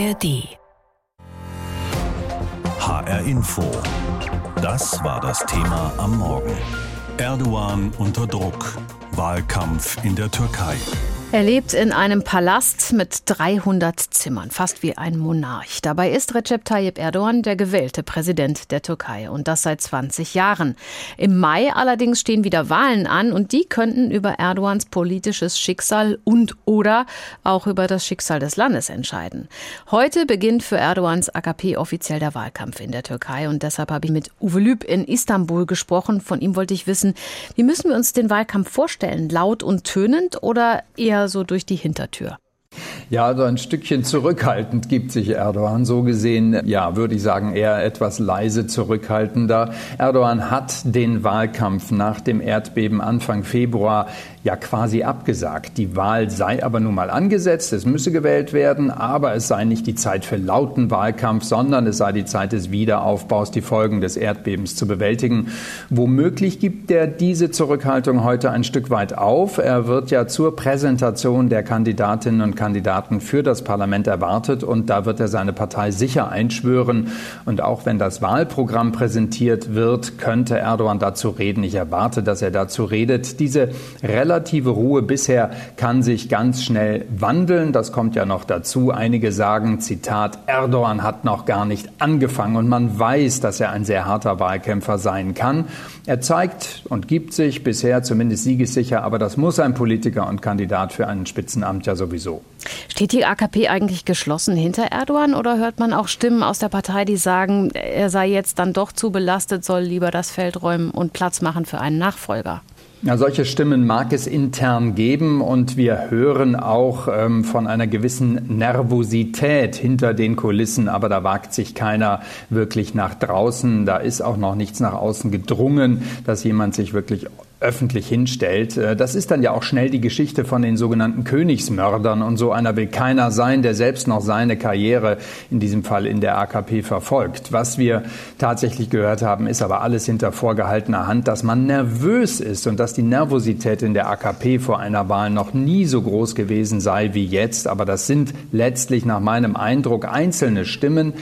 ARD. HR Info. Das war das Thema am Morgen. Erdogan unter Druck. Wahlkampf in der Türkei. Er lebt in einem Palast mit 300 Zimmern, fast wie ein Monarch. Dabei ist Recep Tayyip Erdogan der gewählte Präsident der Türkei und das seit 20 Jahren. Im Mai allerdings stehen wieder Wahlen an und die könnten über Erdogans politisches Schicksal und oder auch über das Schicksal des Landes entscheiden. Heute beginnt für Erdogans AKP offiziell der Wahlkampf in der Türkei und deshalb habe ich mit Uwe Lüb in Istanbul gesprochen. Von ihm wollte ich wissen, wie müssen wir uns den Wahlkampf vorstellen? Laut und tönend oder eher so durch die Hintertür. Ja, so ein Stückchen zurückhaltend gibt sich Erdogan. So gesehen, ja, würde ich sagen, eher etwas leise zurückhaltender. Erdogan hat den Wahlkampf nach dem Erdbeben Anfang Februar ja quasi abgesagt. Die Wahl sei aber nun mal angesetzt, es müsse gewählt werden, aber es sei nicht die Zeit für lauten Wahlkampf, sondern es sei die Zeit des Wiederaufbaus, die Folgen des Erdbebens zu bewältigen. Womöglich gibt er diese Zurückhaltung heute ein Stück weit auf. Er wird ja zur Präsentation der Kandidatinnen und Kandidaten für das Parlament erwartet und da wird er seine Partei sicher einschwören. Und auch wenn das Wahlprogramm präsentiert wird, könnte Erdogan dazu reden. Ich erwarte, dass er dazu redet. Diese relative Ruhe bisher kann sich ganz schnell wandeln. Das kommt ja noch dazu. Einige sagen, Zitat, Erdogan hat noch gar nicht angefangen und man weiß, dass er ein sehr harter Wahlkämpfer sein kann. Er zeigt und gibt sich bisher zumindest siegessicher, aber das muss ein Politiker und Kandidat für ein Spitzenamt ja sowieso. Steht die AKP eigentlich geschlossen hinter Erdogan oder hört man auch Stimmen aus der Partei, die sagen, er sei jetzt dann doch zu belastet, soll lieber das Feld räumen und Platz machen für einen Nachfolger? Ja, solche Stimmen mag es intern geben und wir hören auch ähm, von einer gewissen Nervosität hinter den Kulissen, aber da wagt sich keiner wirklich nach draußen. Da ist auch noch nichts nach außen gedrungen, dass jemand sich wirklich öffentlich hinstellt. Äh, das ist dann ja auch schnell die Geschichte von den sogenannten Königsmördern und so einer will keiner sein, der selbst noch seine Karriere in diesem Fall in der AKP verfolgt. Was wir tatsächlich gehört haben, ist aber alles hinter vorgehaltener Hand, dass man nervös ist und dass die Nervosität in der AKP vor einer Wahl noch nie so groß gewesen sei wie jetzt. Aber das sind letztlich nach meinem Eindruck einzelne Stimmen.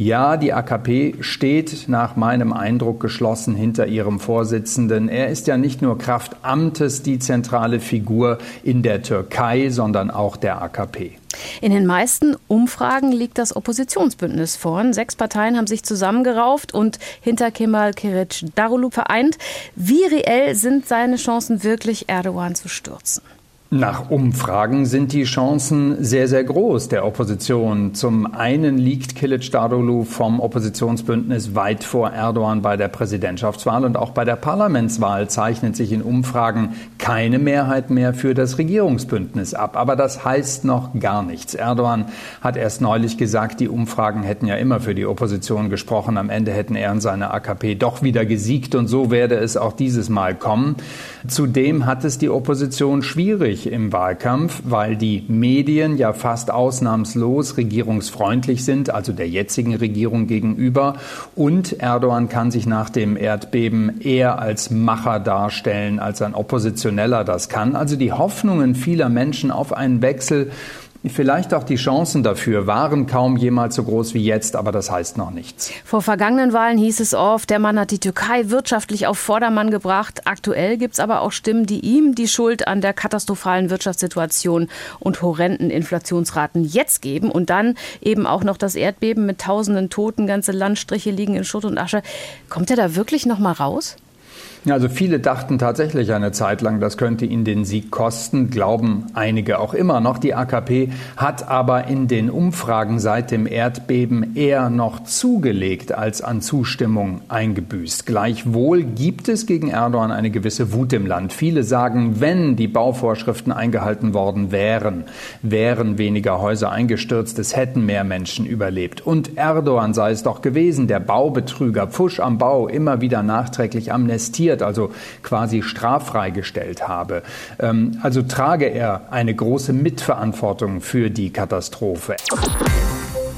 Ja, die AKP steht nach meinem Eindruck geschlossen hinter ihrem Vorsitzenden. Er ist ja nicht nur Kraft Amtes die zentrale Figur in der Türkei, sondern auch der AKP. In den meisten Umfragen liegt das Oppositionsbündnis vorn. Sechs Parteien haben sich zusammengerauft und hinter Kemal Kilic Darulu vereint. Wie reell sind seine Chancen wirklich, Erdogan zu stürzen? Nach Umfragen sind die Chancen sehr, sehr groß der Opposition. Zum einen liegt Kilic Darulu vom Oppositionsbündnis weit vor Erdogan bei der Präsidentschaftswahl und auch bei der Parlamentswahl zeichnet sich in Umfragen keine Mehrheit mehr für das Regierungsbündnis ab. Aber das heißt noch gar nichts. Erdogan hat erst neulich gesagt, die Umfragen hätten ja immer für die Opposition gesprochen. Am Ende hätten er und seine AKP doch wieder gesiegt und so werde es auch dieses Mal kommen. Zudem hat es die Opposition schwierig schwierig im Wahlkampf, weil die Medien ja fast ausnahmslos regierungsfreundlich sind, also der jetzigen Regierung gegenüber. Und Erdogan kann sich nach dem Erdbeben eher als Macher darstellen, als ein Oppositioneller das kann. Also die Hoffnungen vieler Menschen auf einen Wechsel Vielleicht auch die Chancen dafür waren kaum jemals so groß wie jetzt, aber das heißt noch nichts. Vor vergangenen Wahlen hieß es oft, der Mann hat die Türkei wirtschaftlich auf Vordermann gebracht. Aktuell gibt es aber auch Stimmen, die ihm die Schuld an der katastrophalen Wirtschaftssituation und horrenden Inflationsraten jetzt geben. Und dann eben auch noch das Erdbeben mit tausenden Toten, ganze Landstriche liegen in Schutt und Asche. Kommt er da wirklich noch mal raus? Also viele dachten tatsächlich eine Zeit lang, das könnte ihn den Sieg kosten, glauben einige auch immer noch. Die AKP hat aber in den Umfragen seit dem Erdbeben eher noch zugelegt als an Zustimmung eingebüßt. Gleichwohl gibt es gegen Erdogan eine gewisse Wut im Land. Viele sagen, wenn die Bauvorschriften eingehalten worden wären, wären weniger Häuser eingestürzt, es hätten mehr Menschen überlebt. Und Erdogan sei es doch gewesen, der Baubetrüger, Pfusch am Bau, immer wieder nachträglich amnestiert inhaftiert, also quasi straffrei gestellt habe. Ähm, also trage er eine große Mitverantwortung für die Katastrophe.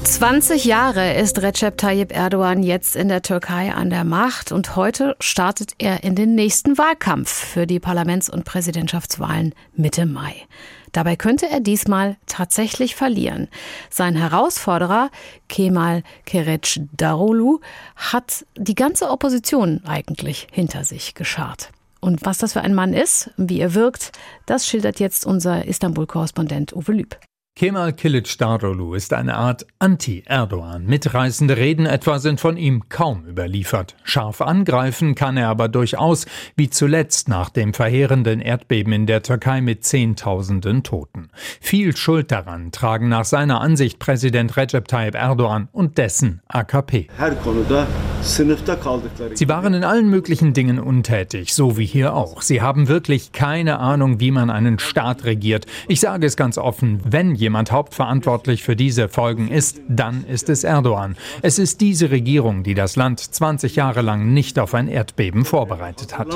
20 Jahre ist Recep Tayyip Erdogan jetzt in der Türkei an der Macht und heute startet er in den nächsten Wahlkampf für die Parlaments- und Präsidentschaftswahlen Mitte Mai. Dabei könnte er diesmal tatsächlich verlieren. Sein Herausforderer Kemal Darolu hat die ganze Opposition eigentlich hinter sich geschart. Und was das für ein Mann ist, wie er wirkt, das schildert jetzt unser Istanbul-Korrespondent Uwe Lüb. Kemal Kılıçdaroğlu ist eine Art Anti-Erdogan. Mitreißende Reden etwa sind von ihm kaum überliefert. Scharf angreifen kann er aber durchaus, wie zuletzt nach dem verheerenden Erdbeben in der Türkei mit Zehntausenden Toten. Viel Schuld daran tragen nach seiner Ansicht Präsident Recep Tayyip Erdogan und dessen AKP. Sie waren in allen möglichen Dingen untätig, so wie hier auch. Sie haben wirklich keine Ahnung, wie man einen Staat regiert. Ich sage es ganz offen, wenn jemand hauptverantwortlich für diese Folgen ist, dann ist es Erdogan. Es ist diese Regierung, die das Land 20 Jahre lang nicht auf ein Erdbeben vorbereitet hat.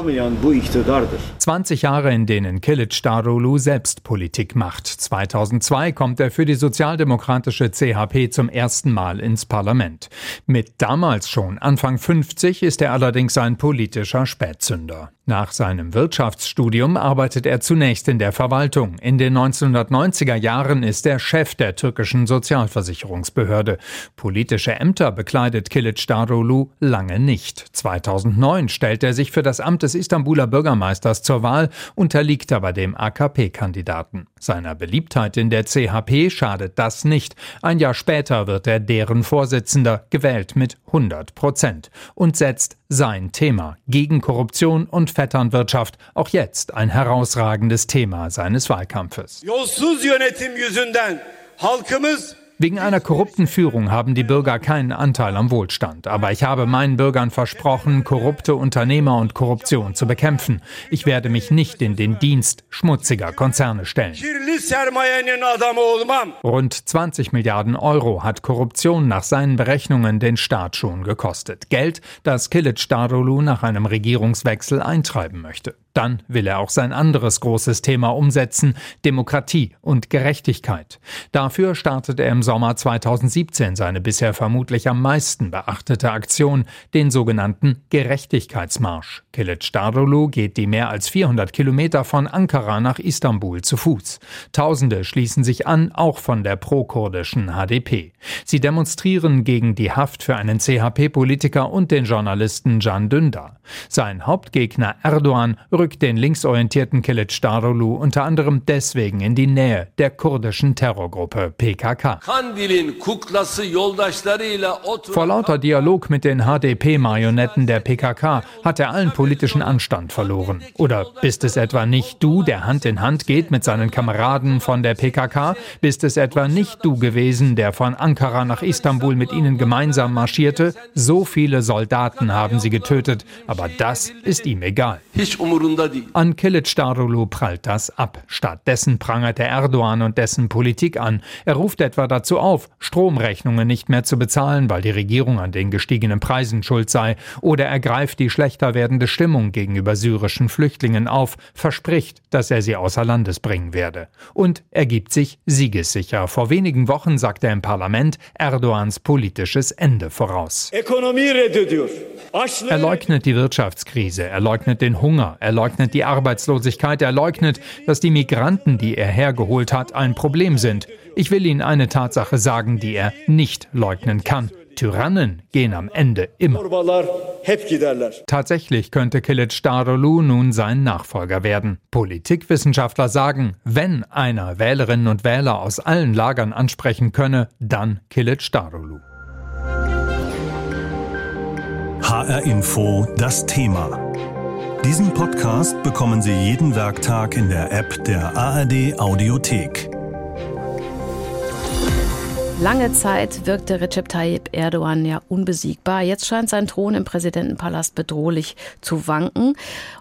20 Jahre, in denen Kilic Darulu selbst Politik macht. 2002 kommt er für die sozialdemokratische CHP zum ersten Mal ins Parlament. Mit damals schon Anfang 50 ist er allerdings ein politischer Spätzünder. Nach seinem Wirtschaftsstudium arbeitet er zunächst in der Verwaltung. In den 1990er Jahren ist er Chef der türkischen Sozialversicherungsbehörde. Politische Ämter bekleidet Kilic Darulu lange nicht. 2009 stellt er sich für das Amt des Istanbuler Bürgermeisters zur Wahl, unterliegt aber dem AKP-Kandidaten. Seiner Beliebtheit in der CHP schadet das nicht. Ein Jahr später wird er deren Vorsitzender, gewählt mit 100 Prozent und setzt sein Thema gegen Korruption und Vetternwirtschaft auch jetzt ein herausragendes Thema seines Wahlkampfes. Yolsuz yönetim yüzünden halkımız Wegen einer korrupten Führung haben die Bürger keinen Anteil am Wohlstand. Aber ich habe meinen Bürgern versprochen, korrupte Unternehmer und Korruption zu bekämpfen. Ich werde mich nicht in den Dienst schmutziger Konzerne stellen. Rund 20 Milliarden Euro hat Korruption nach seinen Berechnungen den Staat schon gekostet. Geld, das Kilic Darulu nach einem Regierungswechsel eintreiben möchte. Dann will er auch sein anderes großes Thema umsetzen, Demokratie und Gerechtigkeit. Dafür startet er im Sommer 2017 seine bisher vermutlich am meisten beachtete Aktion, den sogenannten Gerechtigkeitsmarsch. Kilic Darulu geht die mehr als 400 Kilometer von Ankara nach Istanbul zu Fuß. Tausende schließen sich an, auch von der pro-kurdischen HDP. Sie demonstrieren gegen die Haft für einen CHP-Politiker und den Journalisten Can Dündar. Sein Hauptgegner Erdogan rückt den linksorientierten Kilic Darulu unter anderem deswegen in die Nähe der kurdischen Terrorgruppe PKK. Vor lauter Dialog mit den HDP-Marionetten der PKK hat er allen politischen Anstand verloren. Oder bist es etwa nicht du, der Hand in Hand geht mit seinen Kameraden von der PKK? Bist es etwa nicht du gewesen, der von Ankara nach Istanbul mit ihnen gemeinsam marschierte? So viele Soldaten haben sie getötet, aber das ist ihm egal. An Kilic Darulu prallt das ab. Stattdessen prangert er Erdogan und dessen Politik an. Er ruft etwa dazu auf, Stromrechnungen nicht mehr zu bezahlen, weil die Regierung an den gestiegenen Preisen schuld sei. Oder er greift die schlechter werdende Stimmung gegenüber syrischen Flüchtlingen auf, verspricht, dass er sie außer Landes bringen werde. Und er gibt sich siegessicher. Vor wenigen Wochen sagt er im Parlament Erdogans politisches Ende voraus. Er leugnet die Wirtschaftskrise, er leugnet den Hunger, er leugnet die Arbeitslosigkeit, er leugnet, dass die Migranten, die er hergeholt hat, ein Problem sind. Ich will Ihnen eine Tatsache sagen, die er nicht leugnen kann. Tyrannen gehen am Ende immer. Tatsächlich könnte Kilic Darulu nun sein Nachfolger werden. Politikwissenschaftler sagen, wenn einer Wählerinnen und Wähler aus allen Lagern ansprechen könne, dann Kilic Darulu. HR Info das Thema. Diesen Podcast bekommen Sie jeden Werktag in der App der ARD Audiothek. Lange Zeit wirkte Recep Tayyip Erdogan ja unbesiegbar. Jetzt scheint sein Thron im Präsidentenpalast bedrohlich zu wanken.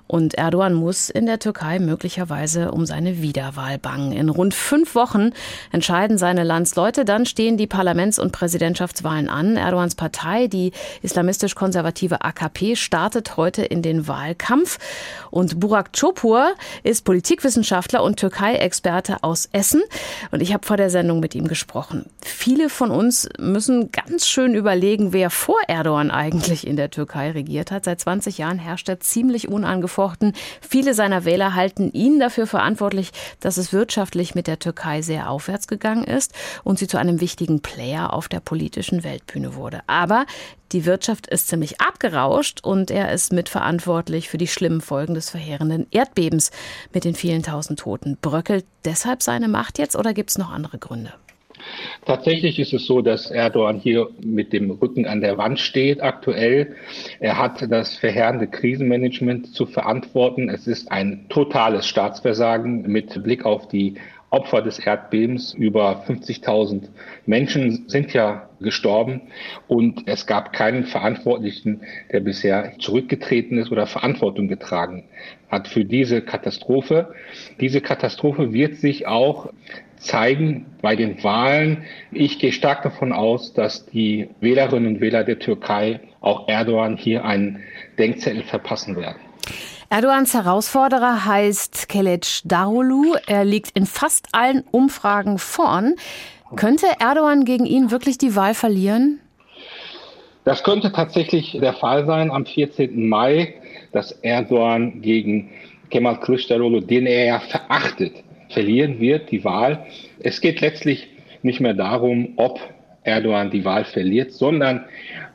Und Erdogan muss in der Türkei möglicherweise um seine Wiederwahl bangen. In rund fünf Wochen entscheiden seine Landsleute. Dann stehen die Parlaments- und Präsidentschaftswahlen an. Erdogans Partei, die islamistisch-konservative AKP, startet heute in den Wahlkampf. Und Burak Çopur ist Politikwissenschaftler und Türkei-Experte aus Essen. Und ich habe vor der Sendung mit ihm gesprochen. Viele von uns müssen ganz schön überlegen, wer vor Erdogan eigentlich in der Türkei regiert hat. Seit 20 Jahren herrscht er ziemlich unangefochten angefochten. Viele seiner Wähler halten ihn dafür verantwortlich, dass es wirtschaftlich mit der Türkei sehr aufwärts gegangen ist und sie zu einem wichtigen Player auf der politischen Weltbühne wurde. Aber die Wirtschaft ist ziemlich abgerauscht und er ist mitverantwortlich für die schlimmen Folgen des verheerenden Erdbebens mit den vielen tausend Toten. Bröckelt deshalb seine Macht jetzt oder gibt es noch andere Gründe? Tatsächlich ist es so, dass Erdogan hier mit dem Rücken an der Wand steht aktuell. Er hat das verheerende Krisenmanagement zu verantworten. Es ist ein totales Staatsversagen mit Blick auf die Opfer des Erdbebens. Über 50.000 Menschen sind ja gestorben und es gab keinen Verantwortlichen, der bisher zurückgetreten ist oder Verantwortung getragen hat für diese Katastrophe. Diese Katastrophe wird sich auch zeigen bei den Wahlen. Ich gehe stark davon aus, dass die Wählerinnen und Wähler der Türkei auch Erdogan hier einen Denkzettel verpassen werden. Erdogans Herausforderer heißt Kelec Darulu. Er liegt in fast allen Umfragen vorn. Könnte Erdogan gegen ihn wirklich die Wahl verlieren? Das könnte tatsächlich der Fall sein am 14. Mai, dass Erdogan gegen Kemal Kılıçdaroğlu, den er ja verachtet, verlieren wird, die Wahl. Es geht letztlich nicht mehr darum, ob Erdogan die Wahl verliert, sondern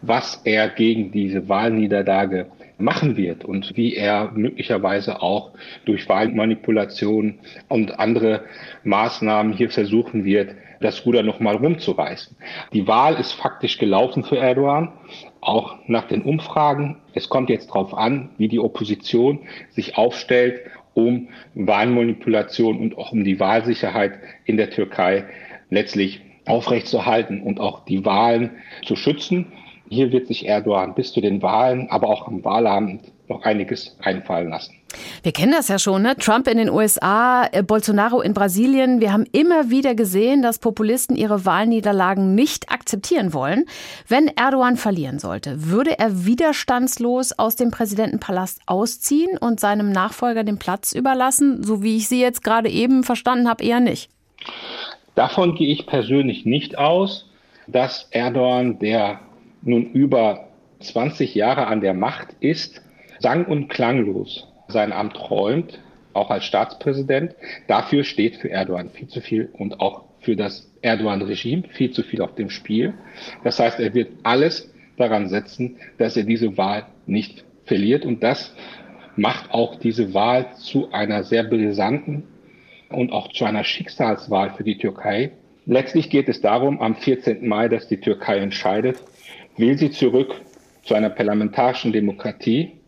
was er gegen diese Wahlniederlage machen wird und wie er möglicherweise auch durch Wahlmanipulation und andere Maßnahmen hier versuchen wird, das Ruder nochmal rumzureißen. Die Wahl ist faktisch gelaufen für Erdogan, auch nach den Umfragen. Es kommt jetzt darauf an, wie die Opposition sich aufstellt um Wahlmanipulation und auch um die Wahlsicherheit in der Türkei letztlich aufrechtzuerhalten und auch die Wahlen zu schützen. Hier wird sich Erdogan bis zu den Wahlen, aber auch am Wahlabend noch einiges einfallen lassen. Wir kennen das ja schon, ne? Trump in den USA, äh, Bolsonaro in Brasilien. Wir haben immer wieder gesehen, dass Populisten ihre Wahlniederlagen nicht akzeptieren wollen. Wenn Erdogan verlieren sollte, würde er widerstandslos aus dem Präsidentenpalast ausziehen und seinem Nachfolger den Platz überlassen, so wie ich Sie jetzt gerade eben verstanden habe, eher nicht. Davon gehe ich persönlich nicht aus, dass Erdogan, der nun über 20 Jahre an der Macht ist, sang- und klanglos sein Amt räumt, auch als Staatspräsident. Dafür steht für Erdogan viel zu viel und auch für das Erdogan-Regime viel zu viel auf dem Spiel. Das heißt, er wird alles daran setzen, dass er diese Wahl nicht verliert. Und das macht auch diese Wahl zu einer sehr brisanten und auch zu einer Schicksalswahl für die Türkei. Letztlich geht es darum, am 14. Mai, dass die Türkei entscheidet, will sie zurück zu einer parlamentarischen Demokratie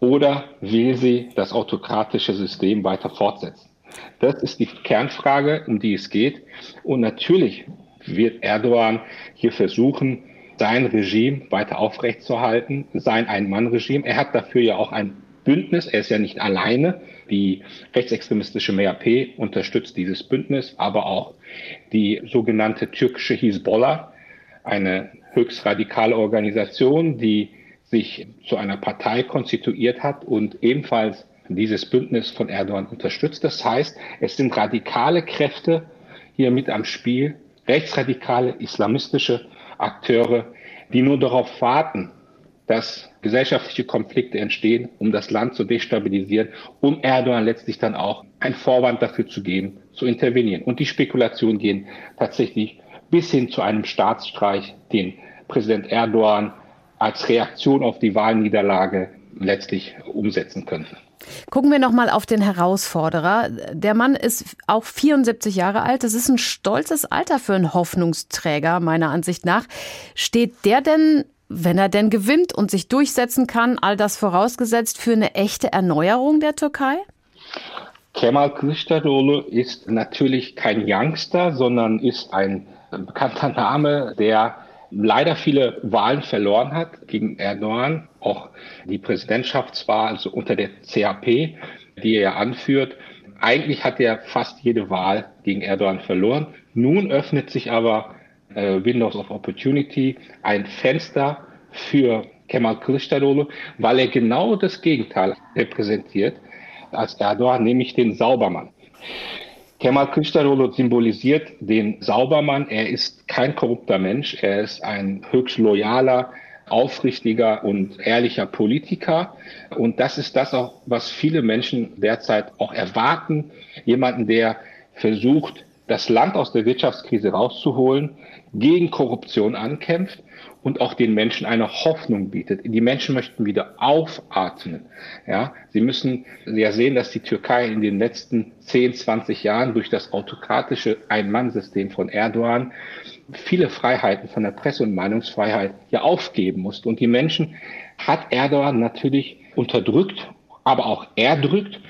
oder will sie das autokratische System weiter fortsetzen? Das ist die Kernfrage, um die es geht. Und natürlich wird Erdogan hier versuchen, sein Regime weiter aufrechtzuerhalten, sein Ein-Mann-Regime. Er hat dafür ja auch ein Bündnis. Er ist ja nicht alleine. Die rechtsextremistische MHP unterstützt dieses Bündnis, aber auch die sogenannte türkische Hisbollah, eine höchst radikale Organisation, die sich zu einer Partei konstituiert hat und ebenfalls dieses Bündnis von Erdogan unterstützt. Das heißt, es sind radikale Kräfte hier mit am Spiel, rechtsradikale islamistische Akteure, die nur darauf warten, dass gesellschaftliche Konflikte entstehen, um das Land zu destabilisieren, um Erdogan letztlich dann auch ein Vorwand dafür zu geben, zu intervenieren. Und die Spekulationen gehen tatsächlich bis hin zu einem Staatsstreich, den Präsident Erdogan als Reaktion auf die Wahlniederlage letztlich umsetzen könnten. Gucken wir noch mal auf den Herausforderer. Der Mann ist auch 74 Jahre alt. Das ist ein stolzes Alter für einen Hoffnungsträger, meiner Ansicht nach. Steht der denn, wenn er denn gewinnt und sich durchsetzen kann, all das vorausgesetzt, für eine echte Erneuerung der Türkei? Kemal Kılıçdaroğlu ist natürlich kein Youngster, sondern ist ein bekannter Name, der leider viele Wahlen verloren hat gegen Erdogan, auch die Präsidentschaftswahl, also unter der CAP, die er anführt. Eigentlich hat er fast jede Wahl gegen Erdogan verloren. Nun öffnet sich aber äh, Windows of Opportunity, ein Fenster für Kemal Kılıçdaroğlu, weil er genau das Gegenteil repräsentiert als Erdogan, nämlich den Saubermann. Kemal Kılıçdaroğlu symbolisiert den Saubermann. Er ist kein korrupter Mensch. Er ist ein höchst loyaler, aufrichtiger und ehrlicher Politiker. Und das ist das auch, was viele Menschen derzeit auch erwarten. Jemanden, der versucht, das Land aus der Wirtschaftskrise rauszuholen, gegen Korruption ankämpft und auch den Menschen eine Hoffnung bietet. Die Menschen möchten wieder aufatmen. Ja, sie müssen ja sehen, dass die Türkei in den letzten 10, 20 Jahren durch das autokratische Ein-Mann-System von Erdogan viele Freiheiten von der Presse- und Meinungsfreiheit ja aufgeben musste. Und die Menschen hat Erdogan natürlich unterdrückt, aber auch erdrückt.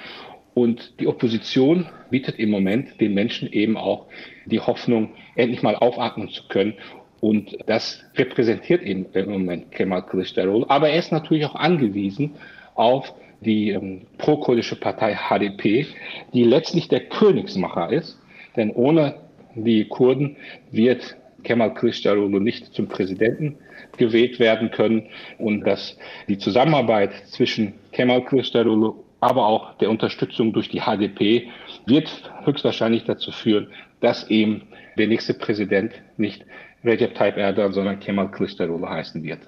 Und die Opposition bietet im Moment den Menschen eben auch die Hoffnung, endlich mal aufatmen zu können. Und das repräsentiert eben im Moment Kemal Kılıçdaroğlu. Aber er ist natürlich auch angewiesen auf die ähm, pro-kurdische Partei HDP, die letztlich der Königsmacher ist. Denn ohne die Kurden wird Kemal Kılıçdaroğlu nicht zum Präsidenten gewählt werden können und dass die Zusammenarbeit zwischen Kemal Kılıçdaroğlu aber auch der Unterstützung durch die HDP wird höchstwahrscheinlich dazu führen, dass eben der nächste Präsident nicht Recep Tayyip Erdogan, sondern Kemal Kılıçdaroğlu heißen wird.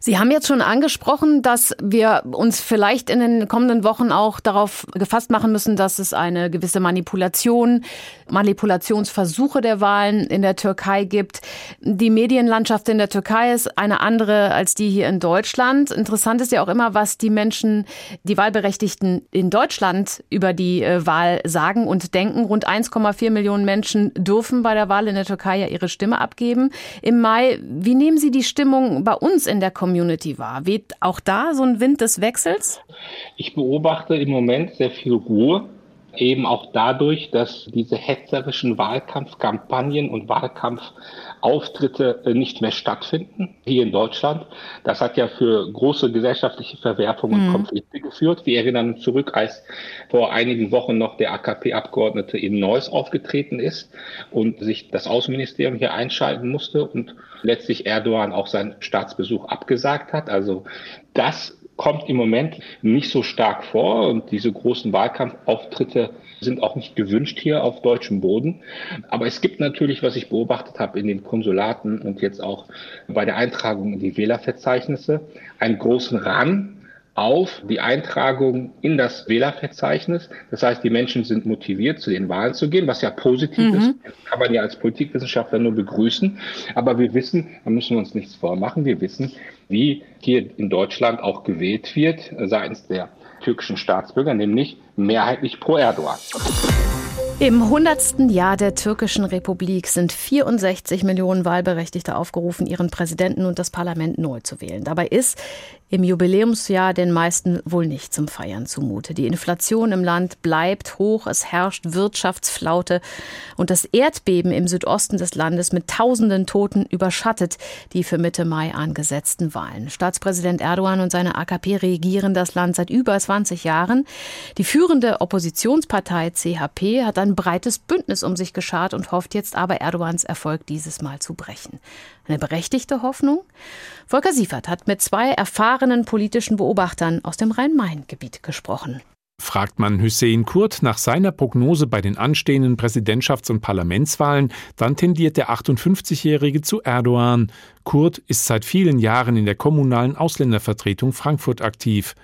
Sie haben jetzt schon angesprochen, dass wir uns vielleicht in den kommenden Wochen auch darauf gefasst machen müssen, dass es eine gewisse Manipulation, Manipulationsversuche der Wahlen in der Türkei gibt. Die Medienlandschaft in der Türkei ist eine andere als die hier in Deutschland. Interessant ist ja auch immer, was die Menschen, die Wahlberechtigten in Deutschland über die äh, Wahl sagen und denken. Rund 1,4 Millionen Menschen dürfen bei der Wahl in der Türkei ja ihre Stimme abgeben im Mai. Wie nehmen Sie die Stimmung bei uns in der Community war. Weht auch da so ein Wind des Wechsels? Ich beobachte im Moment sehr viel Ruhe eben auch dadurch, dass diese hetzerischen Wahlkampfkampagnen und Wahlkampfauftritte äh, nicht mehr stattfinden hier in Deutschland. Das hat ja für große gesellschaftliche Verwerfungen und mhm. Konflikte geführt. Wir erinnern uns zurück, als vor einigen Wochen noch der AKP-Abgeordnete in Neuss aufgetreten ist und sich das Außenministerium hier einschalten musste und letztlich Erdogan auch seinen Staatsbesuch abgesagt hat. Also das kommt im Moment nicht so stark vor und diese großen Wahlkampfauftritte sind auch nicht gewünscht hier auf deutschem Boden. Aber es gibt natürlich, was ich beobachtet habe in den Konsulaten und jetzt auch bei der Eintragung in die Wählerverzeichnisse, einen großen Rang auf die Eintragung in das Wählerverzeichnis. Das heißt, die Menschen sind motiviert, zu den Wahlen zu gehen, was ja positiv mhm. ist. kann man ja als Politikwissenschaftler nur begrüßen. Aber wir wissen, da müssen wir uns nichts vormachen, wir wissen, wie hier in Deutschland auch gewählt wird seitens der türkischen Staatsbürger, nämlich mehrheitlich pro Erdogan. Im 100. Jahr der türkischen Republik sind 64 Millionen Wahlberechtigte aufgerufen, ihren Präsidenten und das Parlament neu zu wählen. Dabei ist im Jubiläumsjahr den meisten wohl nicht zum Feiern zumute. Die Inflation im Land bleibt hoch, es herrscht Wirtschaftsflaute und das Erdbeben im Südosten des Landes mit tausenden Toten überschattet die für Mitte Mai angesetzten Wahlen. Staatspräsident Erdogan und seine AKP regieren das Land seit über 20 Jahren. Die führende Oppositionspartei CHP hat ein breites Bündnis um sich geschart und hofft jetzt aber Erdogans Erfolg dieses Mal zu brechen. Eine berechtigte Hoffnung? Volker Siefert hat mit zwei erfahrenen politischen Beobachtern aus dem Rhein-Main-Gebiet gesprochen. Fragt man Hussein Kurt nach seiner Prognose bei den anstehenden Präsidentschafts- und Parlamentswahlen, dann tendiert der 58-Jährige zu Erdogan. Kurt ist seit vielen Jahren in der kommunalen Ausländervertretung Frankfurt aktiv.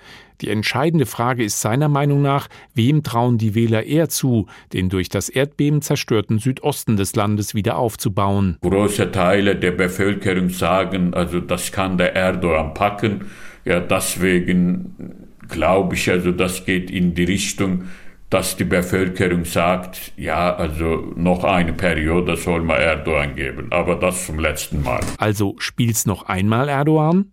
Die entscheidende Frage ist seiner Meinung nach, wem trauen die Wähler eher zu, den durch das Erdbeben zerstörten Südosten des Landes wieder aufzubauen. Große Teile der Bevölkerung sagen, also das kann der Erdogan packen. Ja, deswegen glaube ich, also das geht in die Richtung, dass die Bevölkerung sagt, ja, also noch eine Periode soll man Erdogan geben, aber das zum letzten Mal. Also spielt's noch einmal Erdogan?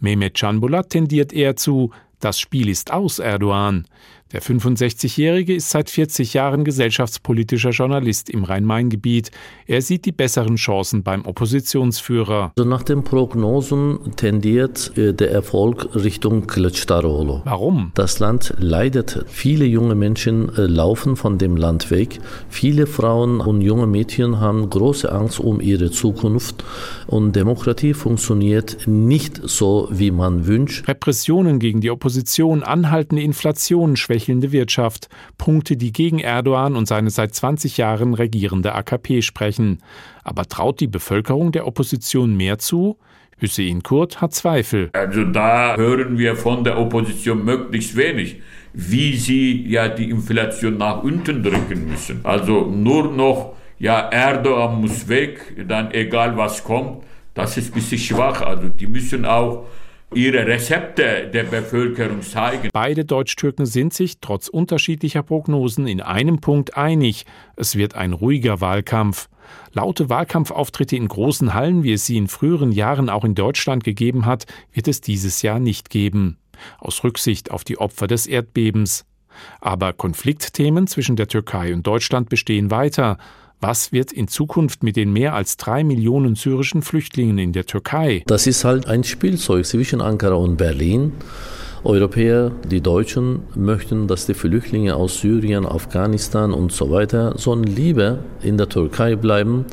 Mehmet Canbulat tendiert eher zu, das Spiel ist aus, Erdogan. Der 65-Jährige ist seit 40 Jahren gesellschaftspolitischer Journalist im Rhein-Main-Gebiet. Er sieht die besseren Chancen beim Oppositionsführer. Also nach den Prognosen tendiert äh, der Erfolg Richtung Kılıçdaroğlu. Warum? Das Land leidet. Viele junge Menschen äh, laufen von dem Land weg. Viele Frauen und junge Mädchen haben große Angst um ihre Zukunft. Und Demokratie funktioniert nicht so, wie man wünscht. Repressionen gegen die Opposition, anhaltende Inflation, Schwäche schwächelnde Wirtschaft, Punkte, die gegen Erdogan und seine seit 20 Jahren regierende AKP sprechen. Aber traut die Bevölkerung der Opposition mehr zu? Hüseyin Kurt hat Zweifel. Also da hören wir von der Opposition möglichst wenig, wie sie ja die Inflation nach unten drücken müssen. Also nur noch, ja, Erdogan muss weg, dann egal was kommt, das ist ein bisschen schwach. Also die müssen auch ihre Rezepte der Bevölkerung zeigen. Beide Deutschtürken sind sich trotz unterschiedlicher Prognosen in einem Punkt einig. Es wird ein ruhiger Wahlkampf. Laute Wahlkampfauftritte in großen Hallen, wie es sie in früheren Jahren auch in Deutschland gegeben hat, wird es dieses Jahr nicht geben. Aus Rücksicht auf die Opfer des Erdbebens. Aber Konfliktthemen zwischen der Türkei und Deutschland bestehen weiter. Was wird in Zukunft mit den mehr als drei Millionen syrischen Flüchtlingen in der Türkei? Das ist halt ein Spielzeug zwischen Ankara und Berlin. Europäer, die Deutschen möchten, dass die Flüchtlinge aus Syrien, Afghanistan und so weiter sollen lieber in der Türkei bleiben.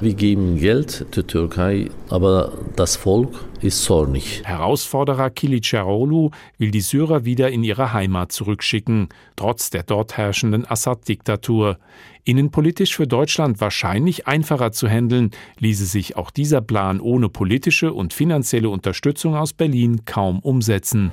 Wir geben Geld der Türkei, aber das Volk ist zornig. Herausforderer Kiliçaroglu will die Syrer wieder in ihre Heimat zurückschicken, trotz der dort herrschenden Assad-Diktatur. Innenpolitisch für Deutschland wahrscheinlich einfacher zu handeln, ließe sich auch dieser Plan ohne politische und finanzielle Unterstützung aus Berlin kaum umsetzen.